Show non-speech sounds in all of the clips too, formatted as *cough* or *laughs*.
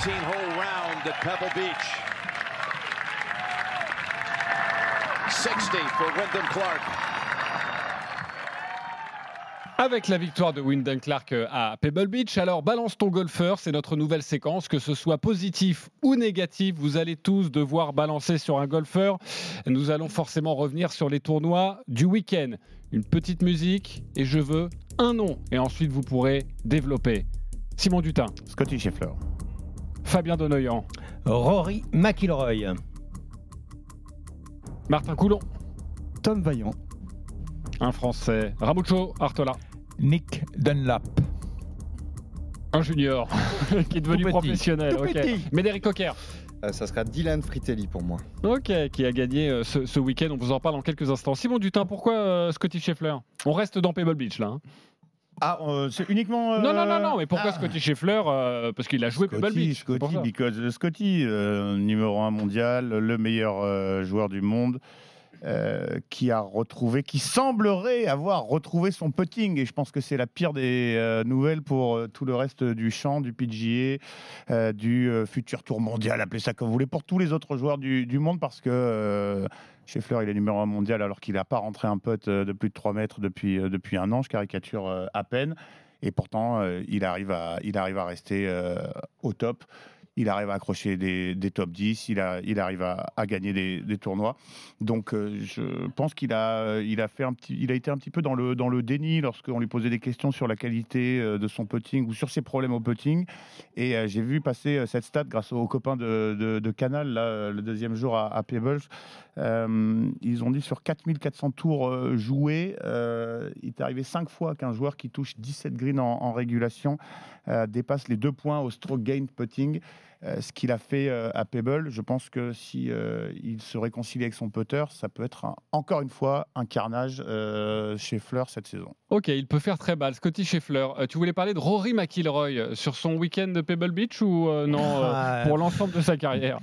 18-hole round at Pebble Beach. 60 for Wyndham Clark. Avec la victoire de Wyndham Clark euh, à Pebble Beach, alors balance ton golfeur, c'est notre nouvelle séquence, que ce soit positif ou négatif, vous allez tous devoir balancer sur un golfeur. Nous allons forcément revenir sur les tournois du week-end. Une petite musique et je veux un nom et ensuite vous pourrez développer. Simon Dutin, Scotty Scheffler. Fabien Donoyan, Rory McIlroy. Martin Coulon, Tom Vaillant. un Français, Ramucho Artola, Nick Dunlap. un junior *laughs* qui est devenu Tout petit. professionnel. Tout. Médéric Coquer, Euh, ça sera Dylan Fritelli pour moi. ok, qui a gagné euh, ce, ce week-end. On vous en parle en quelques instants. Simon Dutin, pourquoi euh, Scotty Scheffler? On reste dans Pebble Beach là. hein. Ah, euh, c'est uniquement. euh, Non, non, non, non, mais pourquoi ah. Scotty Scheffler euh, Parce qu'il a joué Pebble Scotty, Beach. c'est pour Scotty, because Scotty, numéro un mondial, le meilleur joueur du monde, euh, qui a retrouvé, qui semblerait avoir retrouvé son putting. Et je pense que c'est la pire des euh, nouvelles pour euh, tout le reste du champ, du PGA, du futur tour mondial, appelez ça comme vous voulez, pour tous les autres joueurs du, du monde, parce que Scheffler, il est numéro un mondial alors qu'il n'a pas rentré un putt euh, de plus de 3 mètres depuis, euh, depuis un an. Je caricature euh, à peine. Et pourtant, il, arrive à, rester au top. Il arrive à accrocher des, des top 10. Il, a, il arrive à, à gagner des, des tournois. Donc, euh, je pense qu'il a, il a, fait un petit, il a été un petit peu dans le, dans le déni lorsqu'on lui posait des questions sur la qualité euh, de son putting ou sur ses problèmes au putting. Et euh, j'ai vu passer cette stat grâce aux copains de, de, Canal, là, le deuxième jour à, à Pebbles. Ils ont dit sur 4400 tours joués, il est arrivé 5 fois qu'un joueur qui touche 17 greens en, régulation dépasse les deux points au stroke gain putting. Euh, ce qu'il a fait euh, à Pebble, je pense que si euh, il se réconcilie avec son putter, ça peut être un- encore une fois un carnage euh, chez Fleur cette saison. Ok, il peut faire très mal. Scotty Scheffler, euh, tu voulais parler de Rory McIlroy sur son week-end de Pebble Beach ou euh, non euh, Ah, pour l'ensemble de sa carrière?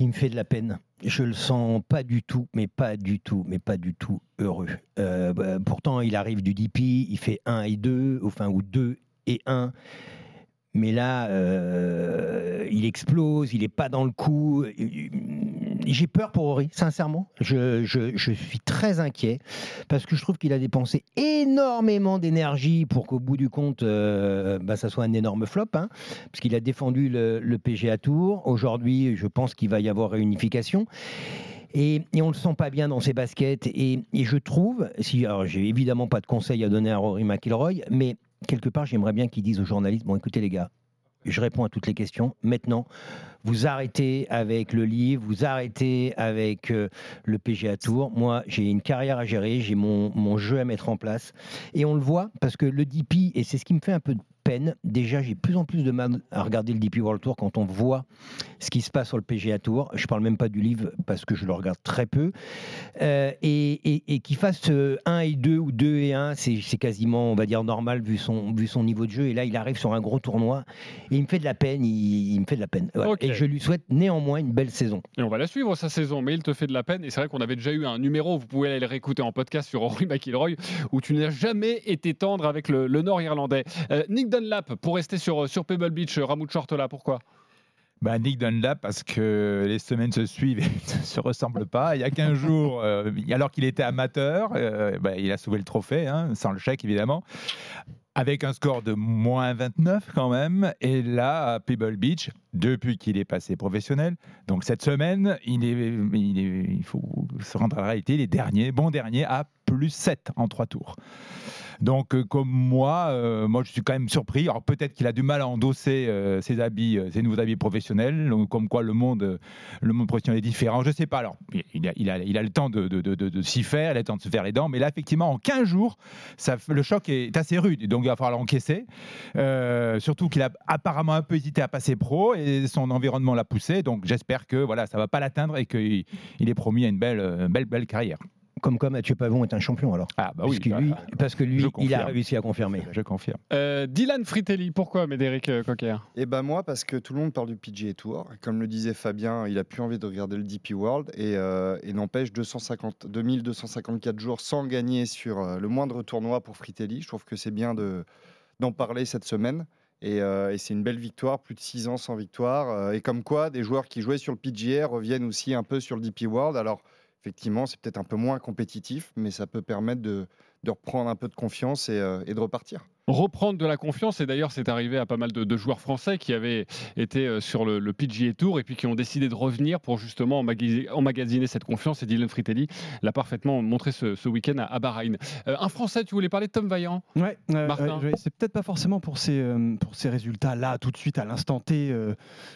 Il me fait de la peine. Je le sens pas du tout, mais pas du tout, mais pas du tout heureux. Euh, bah, pourtant, il arrive du DP, il fait 1 et 2, enfin, ou 2 et 1. Mais là, euh, il explose, il n'est pas dans le coup. J'ai peur pour Rory, sincèrement. Je, je- je suis très inquiet parce que je trouve qu'il a dépensé énormément d'énergie pour qu'au bout du compte, euh, bah, ça soit un énorme flop. hein parce qu'il a défendu le, le PGA Tour. Aujourd'hui, je pense qu'il va y avoir réunification. Et, et on ne le sent pas bien dans ses baskets. Et, et je trouve, si, alors j'ai évidemment pas de conseils à donner à Rory McIlroy, mais quelque part, j'aimerais bien qu'ils disent aux journalistes Bon, écoutez, les gars, je réponds à toutes les questions. Maintenant, vous arrêtez avec le livre, vous arrêtez avec euh, le PGA Tour. Moi, j'ai une carrière à gérer, j'ai mon, mon jeu à mettre en place. Et on le voit parce que le DP, et c'est ce qui me fait un peu peine, déjà, j'ai plus en plus de mal à regarder le DP World Tour quand on voit ce qui se passe sur le PGA Tour. Je parle même pas du livre parce que je le regarde très peu. Euh, et et, et qu'il fasse euh, 1 et 2 ou 2 et 1, c'est quasiment, on va dire, normal vu son, vu son niveau de jeu. Et là, il arrive sur un gros tournoi et il me fait de la peine. Il, il me fait de la peine. Voilà. Et je lui souhaite néanmoins une belle saison. Et on va la suivre sa saison, mais il te fait de la peine. Et c'est vrai qu'on avait déjà eu un numéro, vous pouvez aller le réécouter en podcast sur Rory McIlroy, où tu n'as jamais été tendre avec le, le Nord-Irlandais. Euh, Nick Dunlap, pour rester sur, sur Pebble Beach, Ramoud Chortola, pourquoi? Bah, Nick Dunlap, parce que les semaines se suivent et *laughs* ne se ressemblent pas. Il y a 15 *laughs* jours, euh, alors qu'il était amateur, euh, bah, il a sauvé le trophée, hein, sans le chèque évidemment, avec un score de moins 29 quand même. Et là, à Pebble Beach, depuis qu'il est passé professionnel, donc cette semaine, il, est, il, est- il faut se rendre à la réalité, les derniers, bon dernier, à plus 7 en 3 tours. Donc, euh, comme moi, euh, moi, je suis quand même surpris. Alors, peut-être qu'il a du mal à endosser euh, ses habits, ses nouveaux habits professionnels. Comme quoi, le monde, le monde professionnel est différent. Je sais pas. Alors, il a, il a, il a le temps de, de, de, s'y faire, il a le temps de se faire les dents. Mais là, effectivement, en 15 jours, ça, le choc est assez rude. Donc, il va falloir l'encaisser. Surtout qu'il a apparemment un peu hésité à passer pro et son environnement l'a poussé. Donc, j'espère que voilà, ça va pas l'atteindre et qu'il il est promis à une belle, belle, belle carrière. Comme quoi Mathieu Pavon est un champion alors. Ah, bah oui. Parce que lui, bah, parce que lui il a réussi à confirmer. je confirme. Euh, Dylan Fritelli, pourquoi Médéric euh, Coquer Et ben moi, parce que tout le monde parle du PGA Tour. Comme le disait Fabien, il a plus envie de regarder le DP World et, euh, et n'empêche 250, 2254 jours sans gagner sur euh, le moindre tournoi pour Fritelli. Je trouve que c'est bien de d'en parler cette semaine. Et, euh, et c'est une belle victoire, plus de 6 ans sans victoire. Euh, et comme quoi, des joueurs qui jouaient sur le PGA reviennent aussi un peu sur le DP World. Alors, effectivement, c'est peut-être un peu moins compétitif, mais ça peut permettre de, reprendre un peu de confiance et, euh, et de repartir. Reprendre de la confiance. Et d'ailleurs, c'est arrivé à pas mal de, de joueurs français qui avaient été euh, sur le, le PGA Tour et puis qui ont décidé de revenir pour justement emmagasi- emmagasiner cette confiance. Et Dylan Fritelli l'a parfaitement montré ce, ce week-end à, à Bahreïn. Euh, un Français, tu voulais parler de Tom Vaillant Ouais, euh, Martin. c'est peut-être pas forcément pour ces, euh, pour ces résultats là, tout de suite, à l'instant T,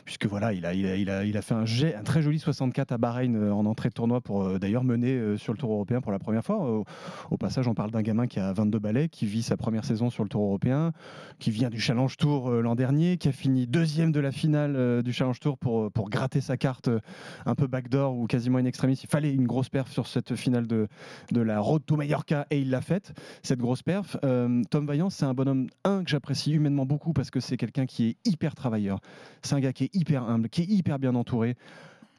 puisque voilà, il a, il a, il a, il a fait un, jet, un très joli 64 à Bahreïn en entrée de tournoi pour d'ailleurs mener sur le Tour européen pour la première fois. Au, au passage, on parle d'un gamin qui a 22 balais, qui vit sa première saison sur le Tour européen, qui vient du Challenge Tour euh, l'an dernier, qui a fini deuxième de la finale euh, du Challenge Tour pour, pour gratter sa carte euh, un peu backdoor ou quasiment in extremis. Il fallait une grosse perf sur cette finale de, de la Road to Mallorca et il l'a faite cette grosse perf. Euh, Tom Vaillant, c'est un bonhomme, un, que j'apprécie humainement beaucoup parce que c'est quelqu'un qui est hyper travailleur. C'est un gars qui est hyper humble, qui est hyper bien entouré,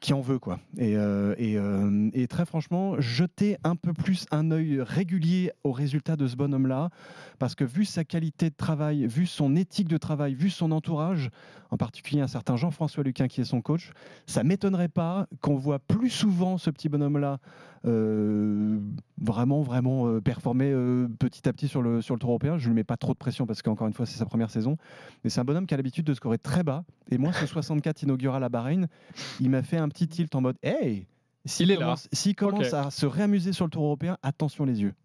qui en veut, quoi. Et, euh, euh, et très franchement, jeter un peu plus un œil régulier aux résultats de ce bonhomme-là, parce que vu sa qualité de travail, vu son éthique de travail, vu son entourage, en particulier un certain Jean-François Luquin qui est son coach, ça m'étonnerait pas qu'on voit plus souvent ce petit bonhomme-là vraiment, vraiment euh, performer euh, petit à petit sur le, sur le Tour européen. Je ne lui mets pas trop de pression parce qu'encore une fois, c'est sa première saison. Mais c'est un bonhomme qui a l'habitude de scorer très bas. Et moi, ce *laughs* 64 inaugural à Bahreïn, il m'a fait un petit tilt en mode Hey S'il là. commence, commence à se réamuser sur le Tour européen, attention les yeux.